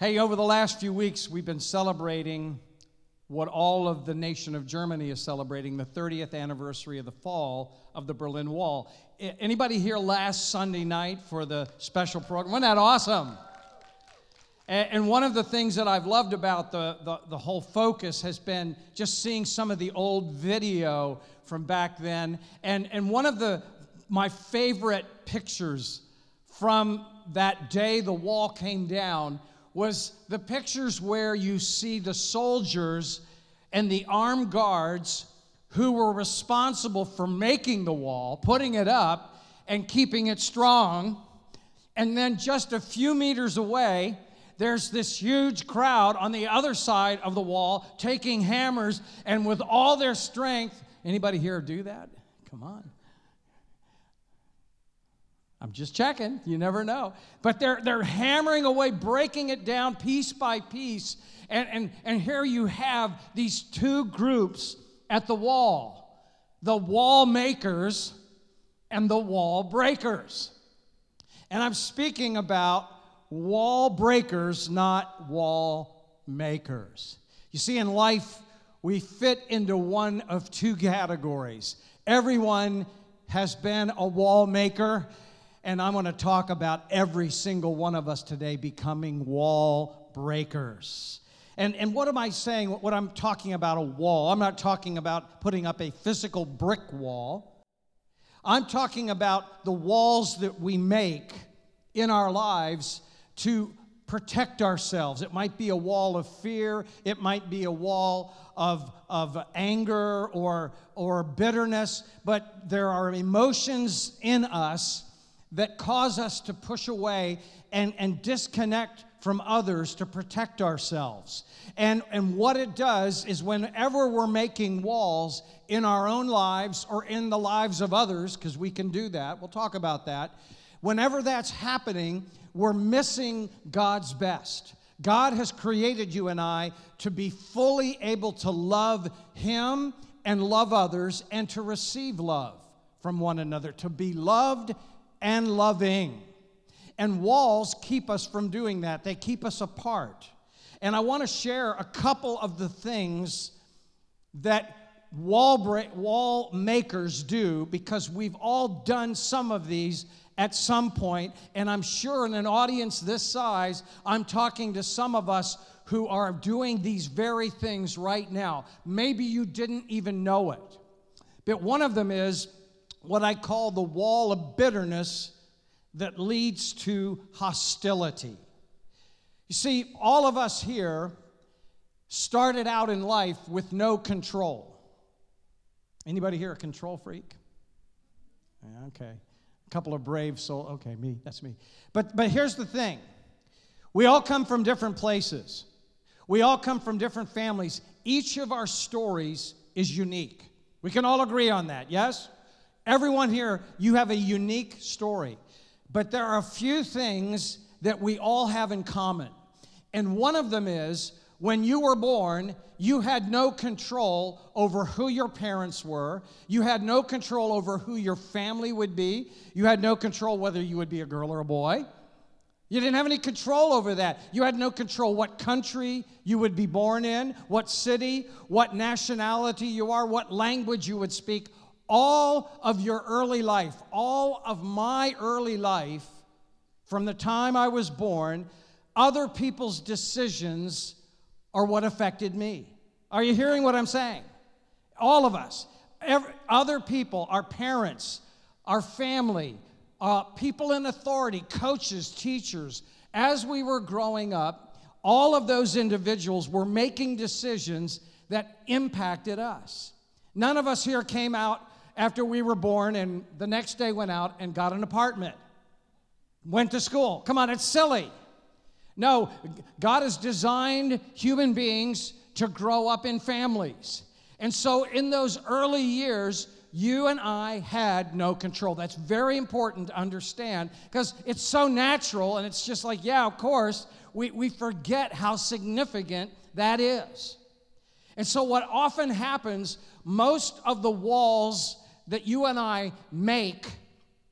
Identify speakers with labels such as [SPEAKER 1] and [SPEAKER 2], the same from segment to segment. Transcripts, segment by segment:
[SPEAKER 1] Hey, over the last few weeks, we've been celebrating what all of the nation of Germany is celebrating the 30th anniversary of the fall of the Berlin Wall. Anybody here last Sunday night for the special program? Wasn't that awesome? And one of the things that I've loved about the, the, the, whole focus has been just seeing some of the old video from back then. And, and one of the, my favorite pictures from that day the wall came down was the pictures where you see the soldiers and the armed guards who were responsible for making the wall, putting it up, and keeping it strong. And then just a few meters away, there's this huge crowd on the other side of the wall taking hammers and with all their strength. Anybody here do that? Come on. I'm just checking. You never know. But they're, they're hammering away, breaking it down piece by piece. And, and, and here you have these two groups at the wall the wall makers and the wall breakers. And I'm speaking about wall breakers, not wall makers. You see, in life, we fit into one of two categories. Everyone has been a wall maker, and I'm going to talk about every single one of us today becoming wall breakers. And, and what am I saying? What I'm talking about a wall. I'm not talking about putting up a physical brick wall. I'm talking about the walls that we make in our lives to protect ourselves. It might be a wall of fear, it might be a wall of, of anger or, or bitterness, but there are emotions in us that cause us to push away and, and disconnect from others to protect ourselves. And, and what it does is whenever we're making walls in our own lives or in the lives of others, because we can do that, we'll talk about that, whenever that's happening, we're missing God's best. God has created you and I to be fully able to love Him and love others and to receive love from one another, to be loved and loving. And walls keep us from doing that, they keep us apart. And I want to share a couple of the things that wall, break, wall makers do because we've all done some of these at some point, and I'm sure in an audience this size, I'm talking to some of us who are doing these very things right now. Maybe you didn't even know it. But one of them is what I call the wall of bitterness that leads to hostility. You see, all of us here started out in life with no control. Anybody here a control freak? Okay. A couple of brave souls. Okay, me. That's me. But but here's the thing. We all come from different places. We all come from different families. Each of our stories is unique. We can all agree on that, yes? Everyone here, you have a unique story. But there are a few things that we all have in common. And one of them is when you were born, you had no control over who your parents were. You had no control over who your family would be. You had no control whether you would be a girl or a boy. You didn't have any control over that. You had no control what country you would be born in, what city, what nationality you are, what language you would speak. All of your early life, all of my early life, from the time I was born, other people's decisions are what affected me. Are you hearing what I'm saying? All of us, every, other people, our parents, our family, uh, people in authority, coaches, teachers, as we were growing up, all of those individuals were making decisions that impacted us. None of us here came out after we were born and the next day went out and got an apartment, went to school. Come on, it's silly. No, God has designed human beings to grow up in families. And so in those early years, you and I had no control. That's very important to understand because it's so natural and it's just like, yeah, of course, we, we forget how significant that is. And so, what often happens, most of the walls that you and I make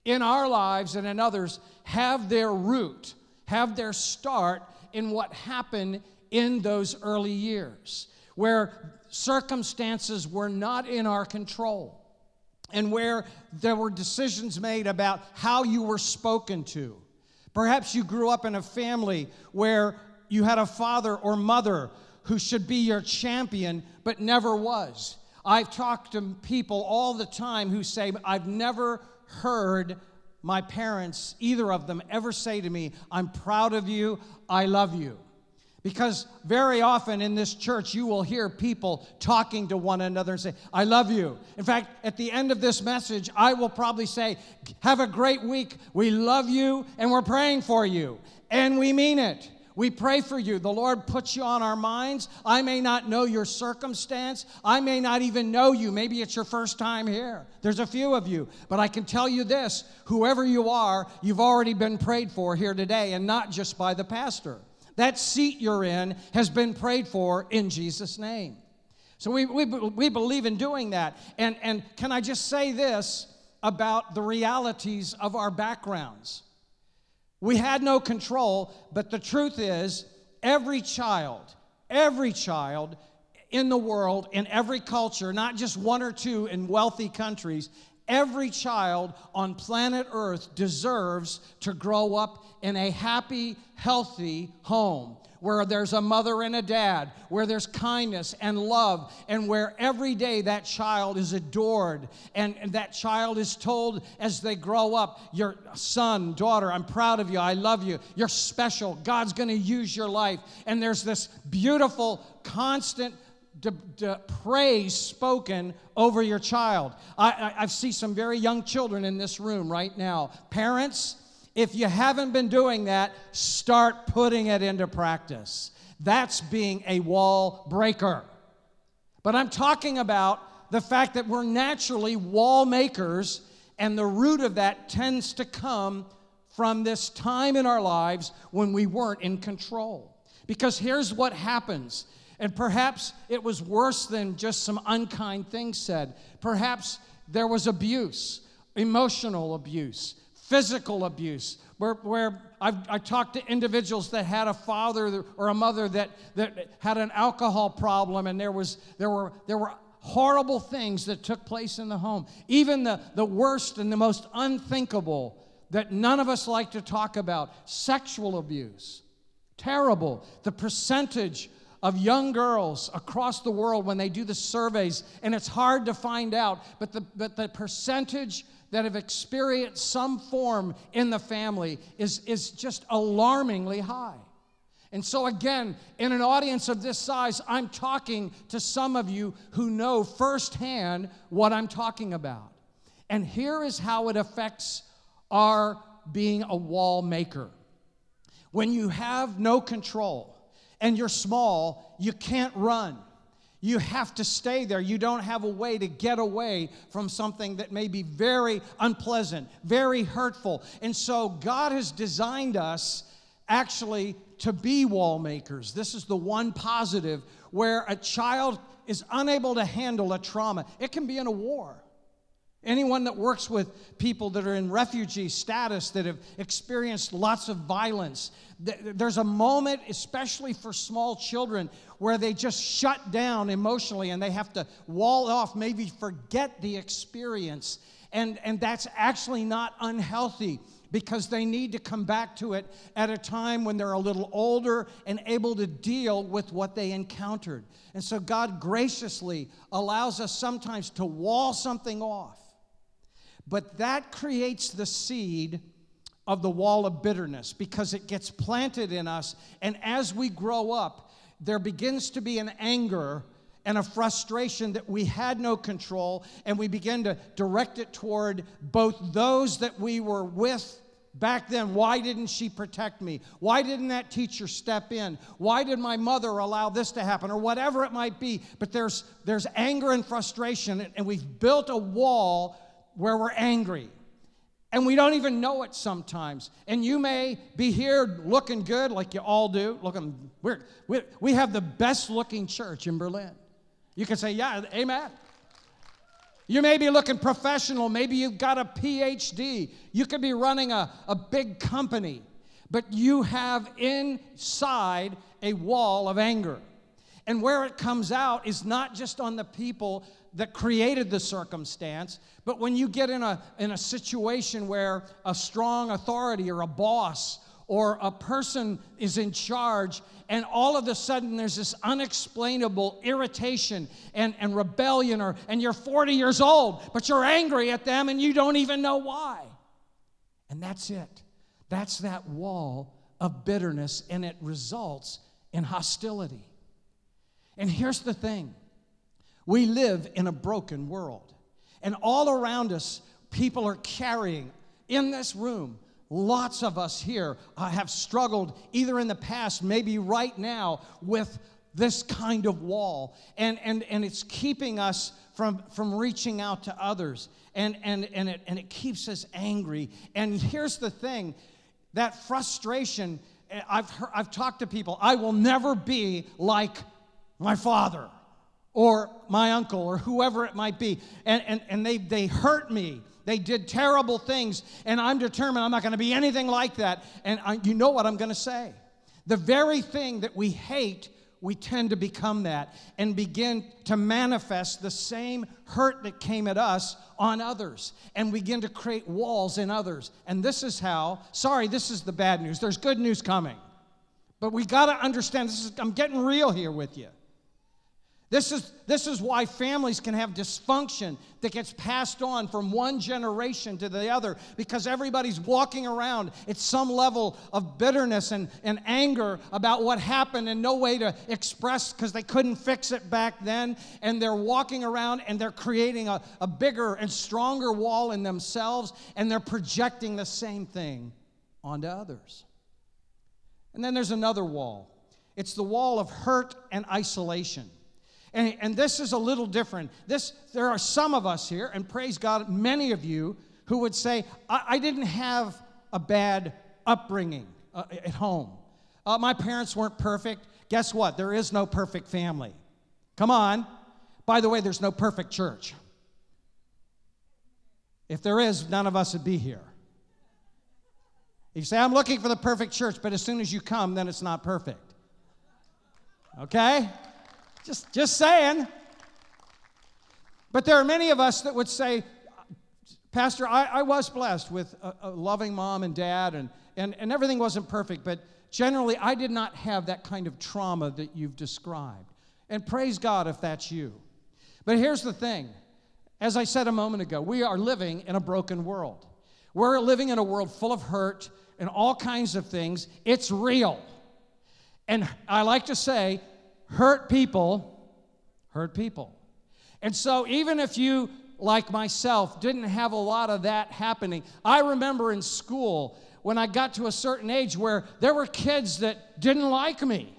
[SPEAKER 1] in our lives and in others have their root have their start in what happened in those early years, where circumstances were not in our control and where there were decisions made about how you were spoken to. Perhaps you grew up in a family where you had a father or mother who should be your champion but never was. I've talked to people all the time who say, I've never heard my parents, either of them, ever say to me, I'm proud of you, I love you. Because very often in this church, you will hear people talking to one another and say, I love you. In fact, at the end of this message, I will probably say, Have a great week. We love you and we're praying for you. And we mean it. We pray for you. The Lord puts you on our minds. I may not know your circumstance. I may not even know you. Maybe it's your first time here. There's a few of you. But I can tell you this whoever you are, you've already been prayed for here today, and not just by the pastor. That seat you're in has been prayed for in Jesus' name. So we, we, we believe in doing that. And, and can I just say this about the realities of our backgrounds? We had no control, but the truth is, every child, every child in the world, in every culture, not just one or two in wealthy countries, every child on planet Earth deserves to grow up in a happy, healthy home where there's a mother and a dad, where there's kindness and love, and where every day that child is adored and, and, that child is told as they grow up, Your son, daughter, I'm proud of you, I love you, you're special, God's gonna use your life. And there's this beautiful, constant praise spoken over your child. I, I, I see some very young children in this room right now. Parents, if you haven't been doing that, start putting it into practice. That's being a wall breaker. But I'm talking about the fact that we're naturally wall makers, and the root of that tends to come from this time in our lives when we weren't in control. Because here's what happens. And perhaps it was worse than just some unkind things said. Perhaps there was abuse, emotional abuse physical abuse, where, where I've I talked to individuals that had a father or a mother that, that had an alcohol problem, and there, was, there, were, there were horrible things that took place in the home. Even the, the worst and the most unthinkable that none of us like to talk about sexual abuse. Terrible. The percentage of young girls across the world when they do the surveys, and it's hard to find out, but the, but the percentage that have experienced some form in the family is, is just alarmingly high. And so, again, in an audience of this size, I'm talking to some of you who know firsthand what I'm talking about. And here is how it affects our being a wall maker. When you have no control and you're small, you can't run. You have to stay there. You don't have a way to get away from something that may be very unpleasant, very hurtful. And so God has designed us actually to be wall makers. This is the one positive where a child is unable to handle a trauma. It can be in a war. Anyone that works with people that are in refugee status that have experienced lots of violence, there's a moment, especially for small children, where they just shut down emotionally and they have to wall off, maybe forget the experience. And, and that's actually not unhealthy because they need to come back to it at a time when they're a little older and able to deal with what they encountered. And so God graciously allows us sometimes to wall something off but that creates the seed of the wall of bitterness because it gets planted in us. And as we grow up, there begins to be an anger and a frustration that we had no control, and we begin to direct it toward both those that we were with back then. Why didn't she protect me? Why didn't that teacher step in? Why did my mother allow this to happen? Or whatever it might be. But there's, there's anger and frustration, and we've built a wall where we're angry. And we don't even know it sometimes. And you may be here looking good, like you all do. Looking, we're, we, we have the best looking church in Berlin. You can say, Yeah, amen. You may be looking professional. Maybe you've got a PhD. You could be running a, a big company. but you have inside a wall of anger. And where it comes out is not just on the people that created the circumstance, but when you get in a, in a situation where a strong authority or a boss or a person is in charge, and all of a sudden there's this unexplainable irritation and, and rebellion, or, and you're 40 years old, but you're angry at them and you don't even know why. And that's it. That's that wall of bitterness, and it results in hostility. And here's the thing we live in a broken world, and all around us, people are carrying in this room Lots of us here uh, have struggled either in the past, maybe right now, with this kind of wall. And, and, and it's keeping us from, from reaching out to others. And, and, and, it, and it keeps us angry. And here's the thing that frustration, eh, I've, heard, I've talked to people, I will never be like my father or my uncle or whoever it might be. And, and, and they, they hurt me they did terrible things, and I'm determined I'm not going to be anything like that. And I, you know what I'm going to say. The very thing that we hate, we tend to become that and begin to manifest the same hurt that came at us on others and begin to create walls in others. And this is how, sorry, this is the bad news. There's good news coming. But we got to understand this is, I'm getting real here with you. This is, this is why families can have dysfunction that gets passed on from one generation to the other because everybody's walking around at some level of bitterness and, and anger about what happened and no way to express because they couldn't fix it back then. And they're walking around and they're creating a, a bigger and stronger wall in themselves and they're projecting the same thing onto others. And then there's another wall it's the wall of hurt and isolation. And, and this is a little different. This, there are some of us here, and praise God, many of you who would say, I, I didn't have a bad upbringing uh, at home. Uh, my parents weren't perfect. Guess what? There is no perfect family. Come on. By the way, there's no perfect church. If there is, none of us would be here. You say, I'm looking for the perfect church, but as soon as you come, then it's not perfect. Okay? Just, just saying. But there are many of us that would say, Pastor, I, I was blessed with a, a, loving mom and dad, and, and, and everything wasn't perfect, but generally I did not have that kind of trauma that you've described. And praise God if that's you. But here's the thing as I said a moment ago, we are living in a broken world. We're living in a world full of hurt and all kinds of things. It's real. And I like to say, hurt people hurt people. And so, even if you, like myself, didn't have a lot of that happening, I remember in school when I got to a certain age where there were kids that didn't like me.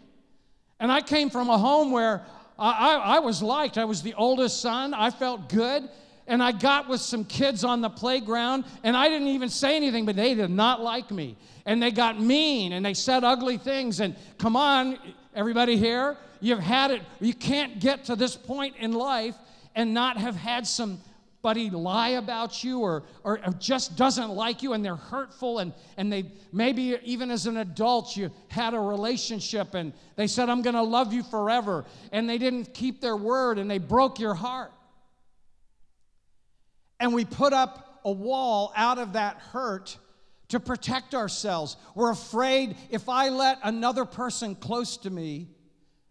[SPEAKER 1] And I came from a home where I, I, I was liked. I was the oldest son, I felt good and I got with some kids on the playground, and I didn't even say anything, but they did not like me. And they got mean and they said ugly things. And come on, everybody here, you've had it. You can't get to this point in life and not have had somebody lie about you or, or just doesn't like you and they're hurtful and, and they maybe even as an adult you had a relationship and they said i'm going to love you forever and they didn't keep their word and they broke your heart and we put up a wall out of that hurt to protect ourselves. We're afraid if I let another person close to me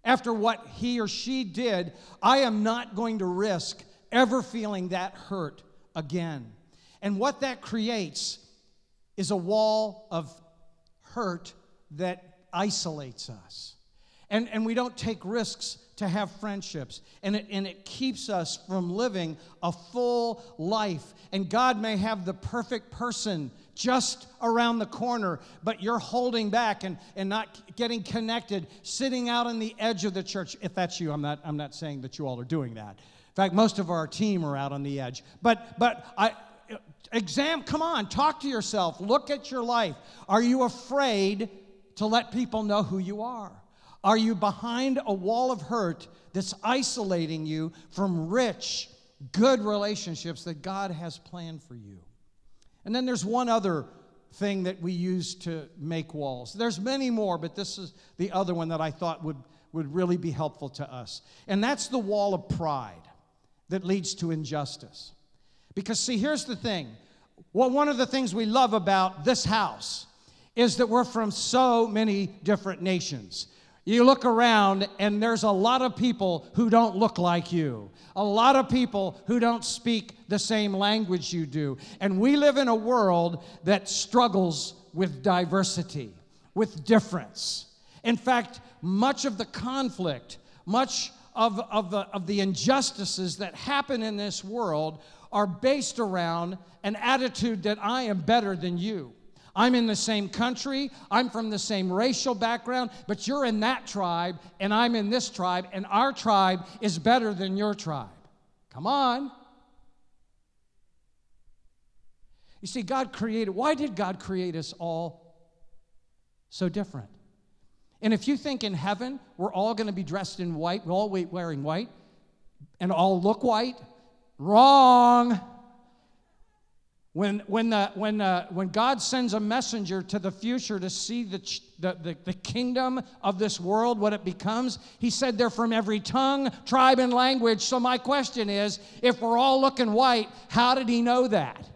[SPEAKER 1] after what he or she did, I am not going to risk ever feeling that hurt again. And what that creates is a wall of hurt that isolates us. And, and we don't take risks to have friendships. And it, and it keeps us from living a full life. And God may have the perfect person just around the corner, but you're holding back and, and not getting connected, sitting out on the edge of the church. If that's you, I'm not, I'm not saying that you all are doing that. In fact, most of our team are out on the edge. But, but I, exam, come on, talk to yourself, look at your life. Are you afraid to let people know who you are? Are you behind a wall of hurt that's isolating you from rich, good relationships that God has planned for you? And then there's one other thing that we use to make walls. There's many more, but this is the other one that I thought would, would really be helpful to us. And that's the wall of pride that leads to injustice. Because, see, here's the thing. Well, one of the things we love about this house is that we're from so many different nations. You look around, and there's a lot of people who don't look like you, a lot of people who don't speak the same language you do. And we live in a world that struggles with diversity, with difference. In fact, much of the conflict, much of, of, the, of the injustices that happen in this world are based around an attitude that I am better than you. I'm in the same country, I'm from the same racial background, but you're in that tribe and I'm in this tribe, and our tribe is better than your tribe. Come on. You see, God created, why did God create us all so different? And if you think in heaven we're all going to be dressed in white, we're all wearing white, and all look white, wrong. When, when, the, when, uh, when God sends a messenger to the future to see the, the, the, the kingdom of this world, what it becomes, he said they're from every tongue, tribe, and language. So, my question is if we're all looking white, how did he know that?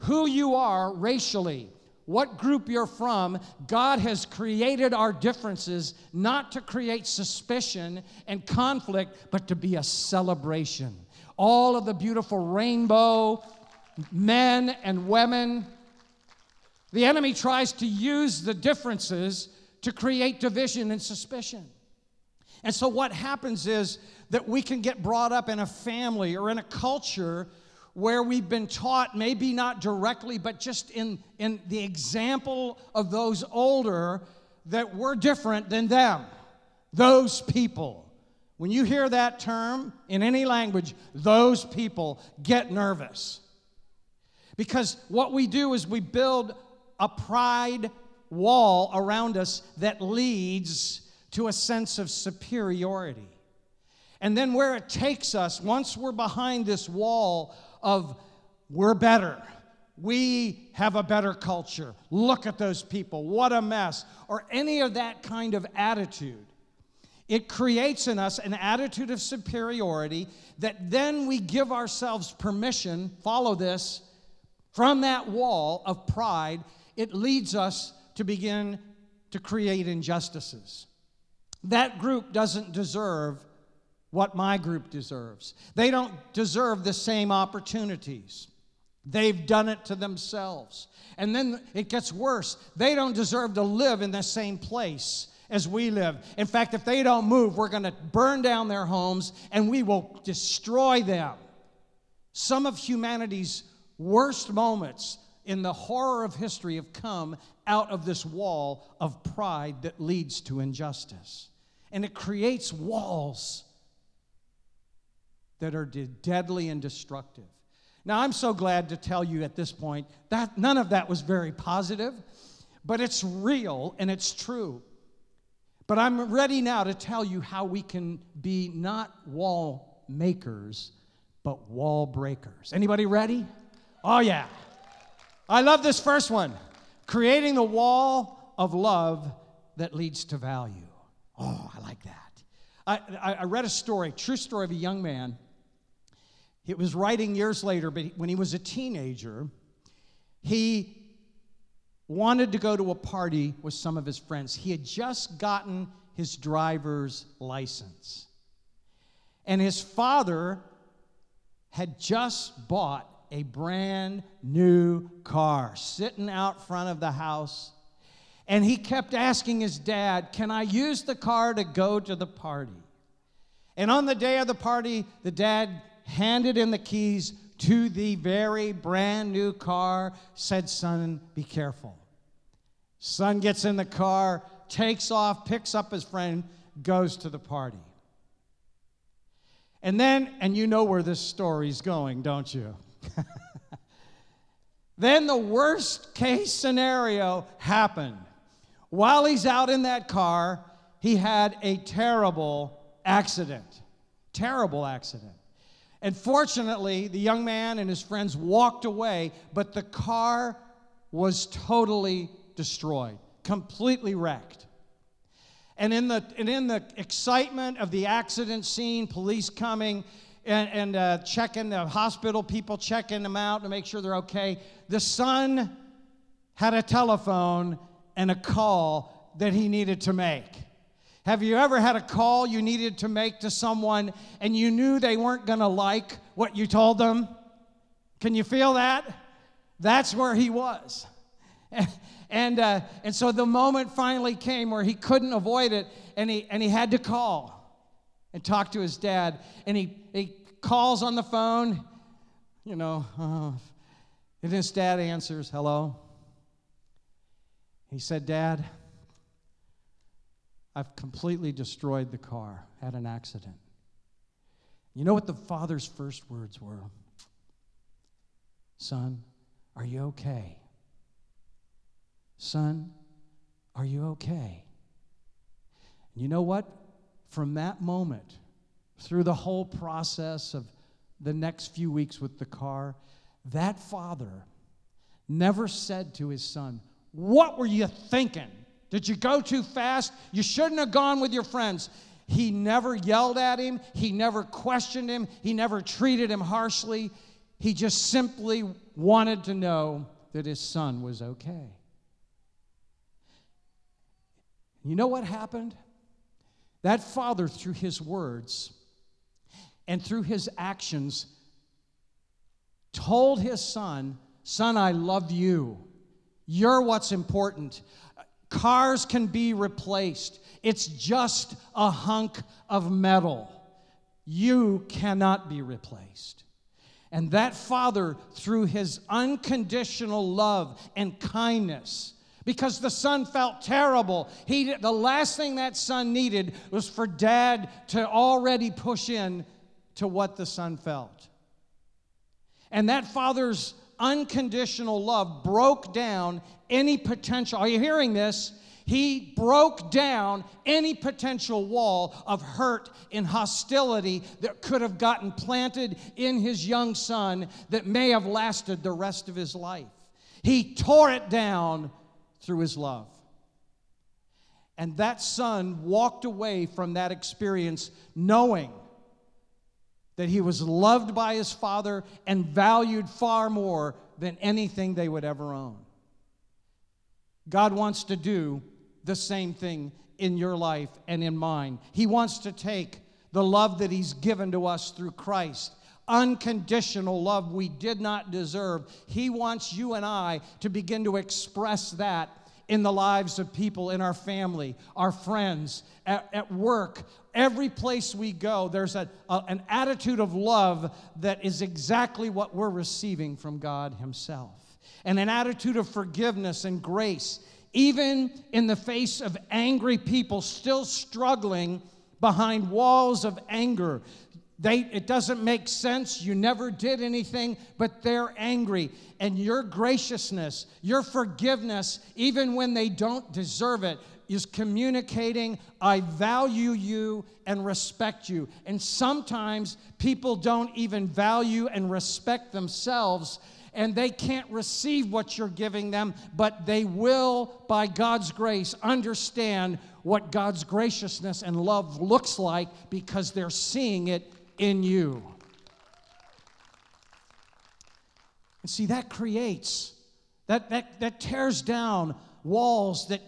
[SPEAKER 1] Who you are racially, what group you're from, God has created our differences not to create suspicion and conflict, but to be a celebration. All of the beautiful rainbow, men and women. The enemy tries to use the differences to create division and suspicion. And so, what happens is that we can get brought up in a family or in a culture where we've been taught, maybe not directly, but just in, in the example of those older, that we're different than them, those people. When you hear that term in any language, those people get nervous. Because what we do is we build a pride wall around us that leads to a sense of superiority. And then where it takes us, once we're behind this wall of we're better, we have a better culture, look at those people, what a mess, or any of that kind of attitude, it creates in us an attitude of superiority that then we give ourselves permission, follow this, from that wall of pride, it leads us to begin to create injustices. That group doesn't deserve what my group deserves. They don't deserve the same opportunities. They've done it to themselves. And then it gets worse. They don't deserve to live in the same place as we live. In fact, if they don't move, we're going to burn down their homes and we will destroy them. Some of humanity's worst moments in the horror of history have come out of this wall of pride that leads to injustice. And it creates walls that are deadly and destructive. Now, I'm so glad to tell you at this point that none of that was very positive, but it's real and it's true. But I'm ready now to tell you how we can be not wall makers, but wall breakers. Anybody ready? Oh, yeah. I love this first one creating the wall of love that leads to value. Oh, I like that. I, I, read a story, true story of a young man. It was writing years later, but when he was a teenager, he wanted to go to a party with some of his friends. He had just gotten his driver's license. And his father had just bought a brand new car sitting out front of the house. And he kept asking his dad, Can I use the car to go to the party? And on the day of the party, the dad handed in the keys to the very brand new car, said, Son, be careful. Son gets in the car, takes off, picks up his friend, goes to the party. And then, and you know where this story's going, don't you? then the worst case scenario happened. While he's out in that car, he had a terrible accident. Terrible accident. And fortunately, the young man and his friends walked away, but the car was totally destroyed, completely wrecked. And in the, and in the excitement of the accident scene, police coming and, and uh, checking the hospital people, checking them out to make sure they're okay, the son had a telephone and a call that he needed to make. Have you ever had a call you needed to make to someone and you knew they weren't going to like what you told them? Can you feel that? That's where he was. And, uh, and so the moment finally came where he couldn't avoid it, and he, and he had to call and talk to his dad. And he, he calls on the phone, you know, uh, and his dad answers, Hello. He said, Dad, I've completely destroyed the car, had an accident. You know what the father's first words were? Son, are you okay? Son, are you okay? And you know what? From that moment, through the whole process of the next few weeks with the car, that father never said to his son, What were you thinking? Did you go too fast? You shouldn't have gone with your friends. He never yelled at him. He never questioned him. He never treated him harshly. He just simply wanted to know that his son was okay. You know what happened? That father, through his words and through his actions, told his son, Son, I love you. You're what's important. Cars can be replaced, it's just a hunk of metal. You cannot be replaced. And that father, through his unconditional love and kindness, because the son felt terrible. He, the last thing that son needed was for dad to already push in to what the son felt. And that father's unconditional love broke down any potential. Are you hearing this? He broke down any potential wall of hurt and hostility that could have gotten planted in his young son that may have lasted the rest of his life. He tore it down through his love. And that son walked away from that experience knowing that he was loved by his father and valued far more than anything they would ever own. God wants to do the same thing in your life and in mine. He wants to take the love that he's given to us through Christ unconditional love we did not deserve. He wants you and I to begin to express that in the lives of people in our family, our friends, at, at work. Every place we go, there's a, a, an attitude of love that is exactly what we're receiving from God Himself, and an attitude of forgiveness and grace, even in the face of angry people still struggling behind walls of anger. They, it doesn't make sense. You never did anything, but they're angry. And your graciousness, your forgiveness, even when they don't deserve it, is communicating, I value you and respect you. And sometimes people don't even value and respect themselves and they can't receive what you're giving them, but they will, by God's grace, understand what God's graciousness and love looks like because they're seeing it in you. And see, that creates, that, that, that tears down walls that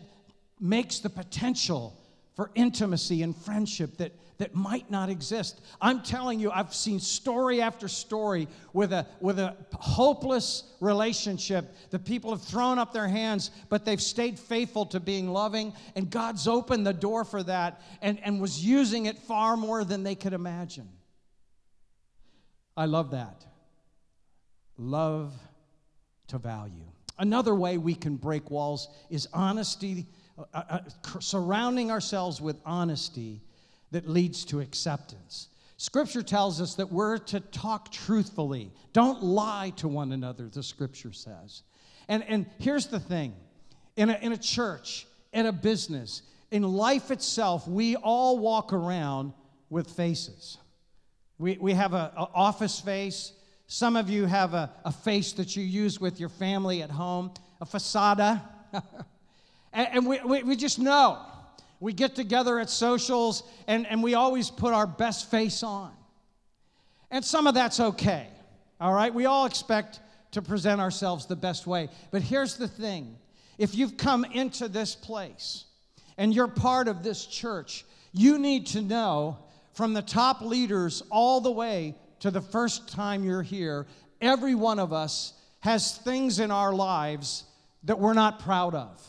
[SPEAKER 1] makes the potential for intimacy and friendship that, that might not exist. I'm telling you, I've seen story after story with a, with a hopeless relationship. The people have thrown up their hands, but they've stayed faithful to being loving, and God's opened the door for that and, and was using it far more than they could imagine. I love that. Love to value. Another way we can break walls is honesty, uh, uh, surrounding ourselves with honesty that leads to acceptance. Scripture tells us that we're to talk truthfully. Don't lie to one another, the scripture says. And, and here's the thing in a, in a church, in a business, in life itself, we all walk around with faces. We, we have an office face. Some of you have a, a face that you use with your family at home. a facade. and, and we, we, we just know. We get together at socials and, and we always put our best face on. And some of that's okay, all right? We all expect to present ourselves the best way. But here's the thing if you've come into this place and you're part of this church, you need to know from the top leaders all the way to the first time you're here, every one of us has things in our lives that we're not proud of.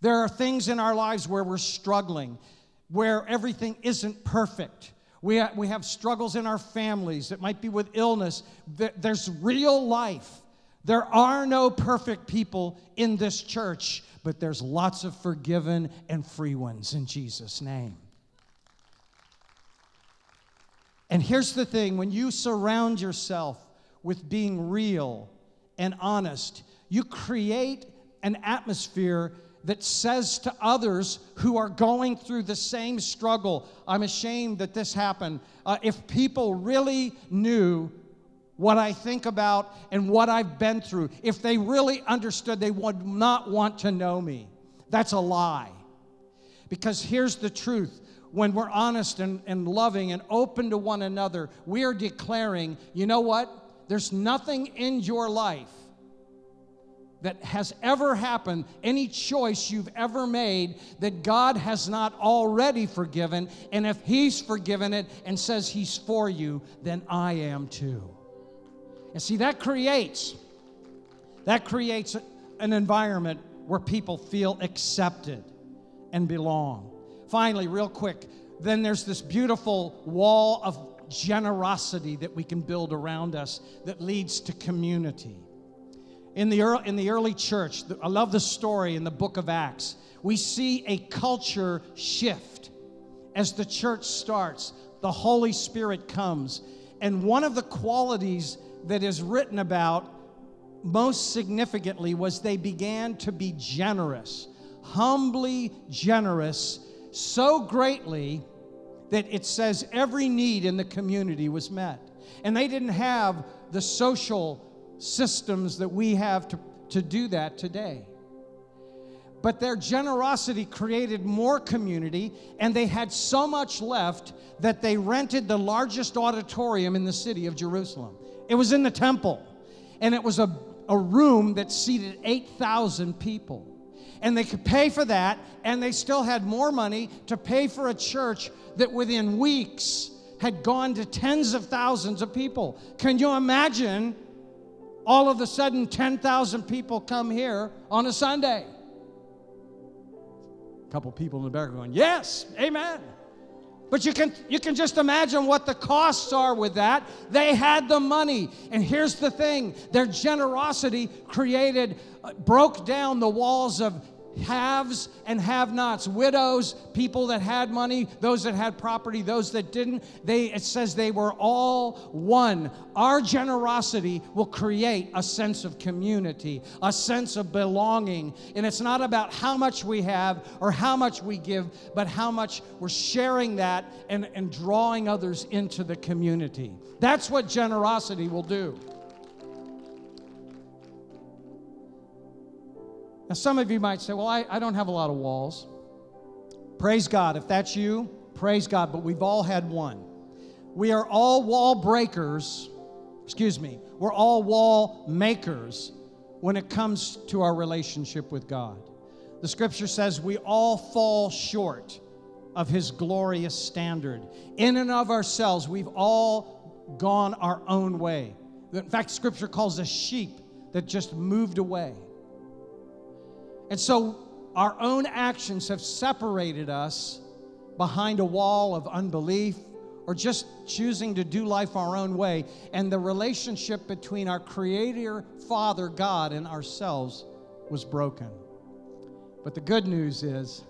[SPEAKER 1] There are things in our lives where we're struggling, where everything isn't perfect. We, ha- we have struggles in our families. It might be with illness. There's real life. There are no perfect people in this church, but there's lots of forgiven and free ones in Jesus' name. And here's the thing when you surround yourself with being real and honest, you create an atmosphere that says to others who are going through the same struggle, I'm ashamed that this happened. Uh, if people really knew what I think about and what I've been through, if they really understood, they would not want to know me. That's a lie. Because here's the truth when we're honest and, and loving and open to one another, we are declaring, you know what? There's nothing in your life that has ever happened, any choice you've ever made that God has not already forgiven. And if He's forgiven it and says He's for you, then I am too. And see, that creates, that creates an environment where people feel accepted and belong. Finally, real quick, then there's this beautiful wall of generosity that we can build around us that leads to community in the, early, in the early church, I love the story in the book of Acts. We see a culture shift as the church starts. The Holy Spirit comes. And one of the qualities that is written about most significantly was they began to be generous, humbly generous, so greatly that it says every need in the community was met. And they didn't have the social systems that we have to, to do that today. But their generosity created more community, and they had so much left that they rented the largest auditorium in the city of Jerusalem. It was in the temple, and it was a, a room that seated 8,000 people. And they could pay for that, and they still had more money to pay for a church that within weeks had gone to tens of thousands of people. Can you imagine all of a sudden 10,000 people come here on a Sunday. A couple people in the back going, Yes, amen. But you can, you can just imagine what the costs are with that. They had the money. And here's the thing their generosity created, uh, broke down the walls of haves and have nots, widows, people that had money, those that had property, those that didn't. They, it says they were all one. Our generosity will create a sense of community, a sense of belonging. And it's not about how much we have or how much we give, but how much we're sharing that and, and drawing others into the community. That's what generosity will do. Now, some of you might say, well, I, I don't have a lot of walls. Praise God. If that's you, praise God. But we've all had one. We are all wall breakers. Excuse me. We're all wall makers when it comes to our relationship with God. The scripture says we all fall short of his glorious standard. In and of ourselves, we've all gone our own way. In fact, scripture calls us sheep that just moved away. And so our own actions have separated us behind a wall of unbelief or just choosing to do life our own way. And the relationship between our Creator, Father, God, and ourselves was broken. But the good news is,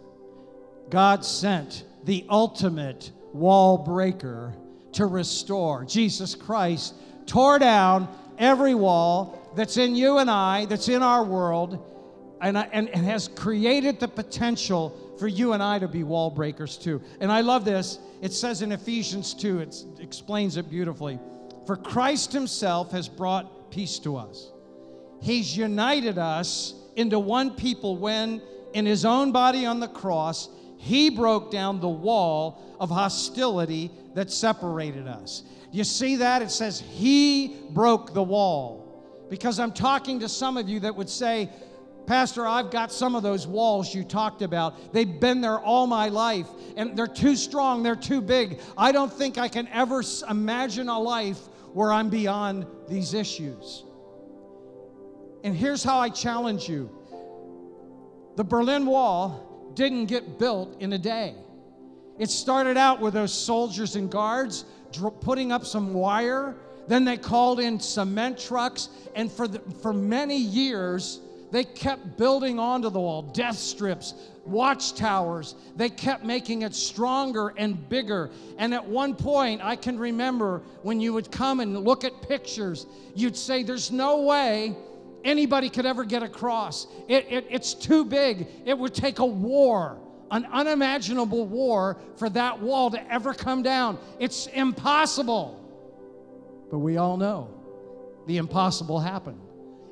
[SPEAKER 1] God sent the ultimate wall breaker to restore. Jesus Christ tore down every wall that's in you and I, that's in our world and, and, and has created the potential for you and I to be wall breakers too. And I love this. It says in Ephesians 2, it explains it beautifully. For Christ himself has brought peace to us. He's united us into one people when, in his own body on the cross, he broke down the wall of hostility that separated us. You see that? It says he broke the wall. Because I'm talking to some of you that would say, Pastor, I've got some of those walls you talked about. They've been there all my life, and they're too strong, they're too big. I don't think I can ever imagine a life where I'm beyond these issues. And here's how I challenge you the Berlin Wall didn't get built in a day. It started out with those soldiers and guards putting up some wire. Then they called in cement trucks, and for, the, for many years, they kept building onto the wall death strips, watchtowers. They kept making it stronger and bigger. And at one point, I can remember when you would come and look at pictures, you'd say, There's no way anybody could ever get across. It, it, it's too big. It would take a war, an unimaginable war, for that wall to ever come down. It's impossible. But we all know the impossible happened.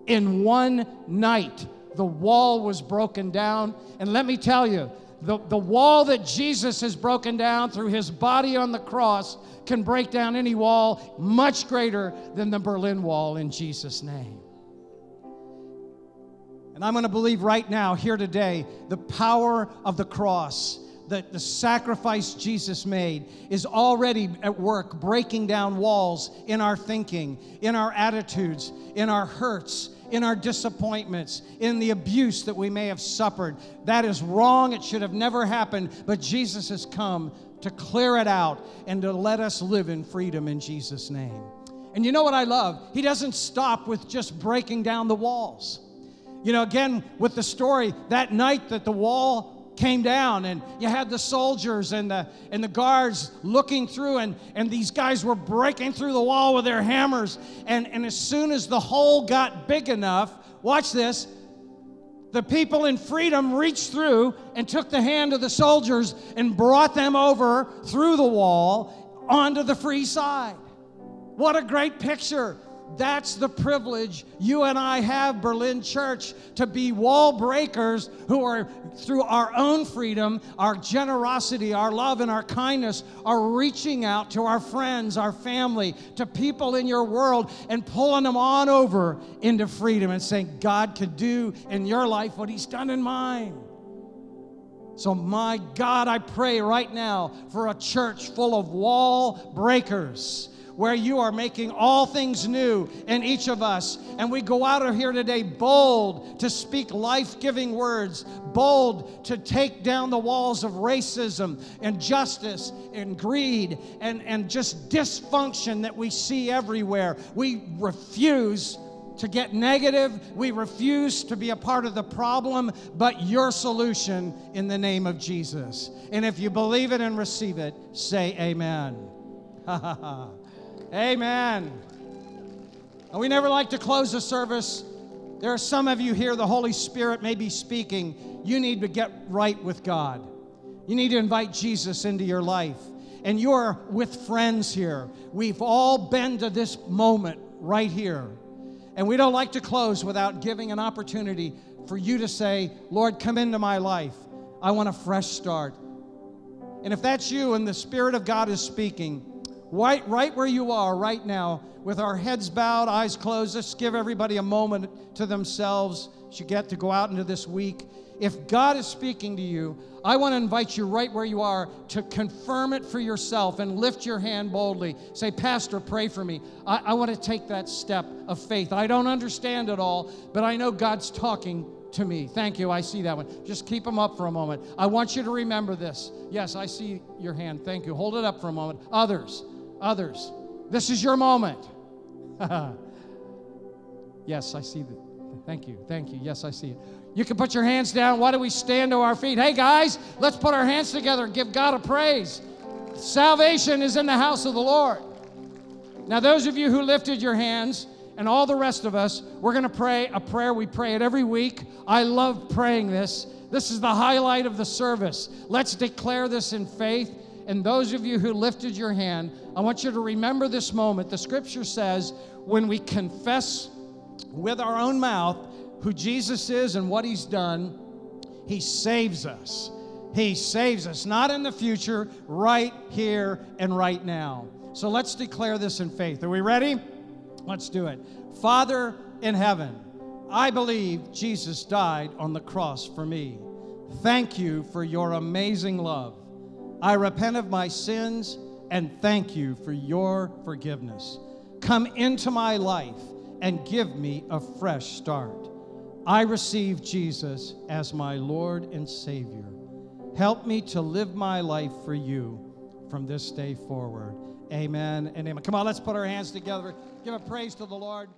[SPEAKER 1] In one night, the wall was broken down. And let me tell you, the, the wall that Jesus has broken down through his body on the cross can break down any wall much greater than the Berlin Wall in Jesus' name. And I'm going to believe right now, here today, the power of the cross that the sacrifice Jesus made is already at work breaking down walls in our thinking, in our attitudes, in our hurts, in our disappointments, in the abuse that we may have suffered. That is wrong. It should have never happened. But Jesus has come to clear it out and to let us live in freedom in Jesus' name. And you know what I love? He doesn't stop with just breaking down the walls. You know, again, with the story, that night that the wall came down and you had the soldiers and the and the guards looking through and and these guys were breaking through the wall with their hammers. And and as soon as the hole got big enough watch this the people in freedom reached through and took the hand of the soldiers and brought them over through the wall onto the free side. What a great picture that's the privilege you and I have, Berlin Church, to be wall breakers who are, through our own freedom, our generosity, our love, and our kindness, are reaching out to our friends, our family, to people in your world, and pulling them on over into freedom and saying, God could do in your life what He's done in mine. So, my God, I pray right now for a church full of wall breakers where you are making all things new in each of us. And we go out of here today bold to speak life giving words, bold to take down the walls of racism and justice and greed and, and just dysfunction that we see everywhere. We refuse to get negative. We refuse to be a part of the problem, but your solution in the name of Jesus. And if you believe it and receive it, say amen. Ha ha ha. Amen. And we never like to close a service. There are some of you here, the Holy Spirit may be speaking. You need to get right with God. You need to invite Jesus into your life. And you're with friends here. We've all been to this moment right here. And we don't like to close without giving an opportunity for you to say, Lord, come into my life. I want a fresh start. And if that's you and the Spirit of God is speaking, right, right where you are right now, with our heads bowed, eyes closed. Let's give everybody a moment to themselves as you get to go out into this week. If God is speaking to you, I want to invite you right where you are to confirm it for yourself and lift your hand boldly. Say, Pastor, pray for me. I, I want to take that step of faith. I don't understand it all, but I know God's talking to me. Thank you. I see that one. Just keep them up for a moment. I want you to remember this. Yes, I see your hand. Thank you. Hold it up for a moment. Others others. This is your moment. yes, I see that. Thank you. Thank you. Yes, I see it. You can put your hands down. Why don't we stand to our feet? Hey, guys, let's put our hands together and give God a praise. Salvation is in the house of the Lord. Now, those of you who lifted your hands, and all the rest of us, we're going to pray a prayer. We pray it every week. I love praying this. This is the highlight of the service. Let's declare this in faith. And those of you who lifted your hand, I want you to remember this moment. The scripture says, when we confess with our own mouth who Jesus is and what he's done, he saves us. He saves us, not in the future, right here and right now. So let's declare this in faith. Are we ready? Let's do it. Father in heaven, I believe Jesus died on the cross for me. Thank you for your amazing love. I repent of my sins and thank you for your forgiveness. Come into my life and give me a fresh start. I receive Jesus as my Lord and Savior. Help me to live my life for you from this day forward. Amen and amen. Come on, let's put our hands together. Give a praise to the Lord.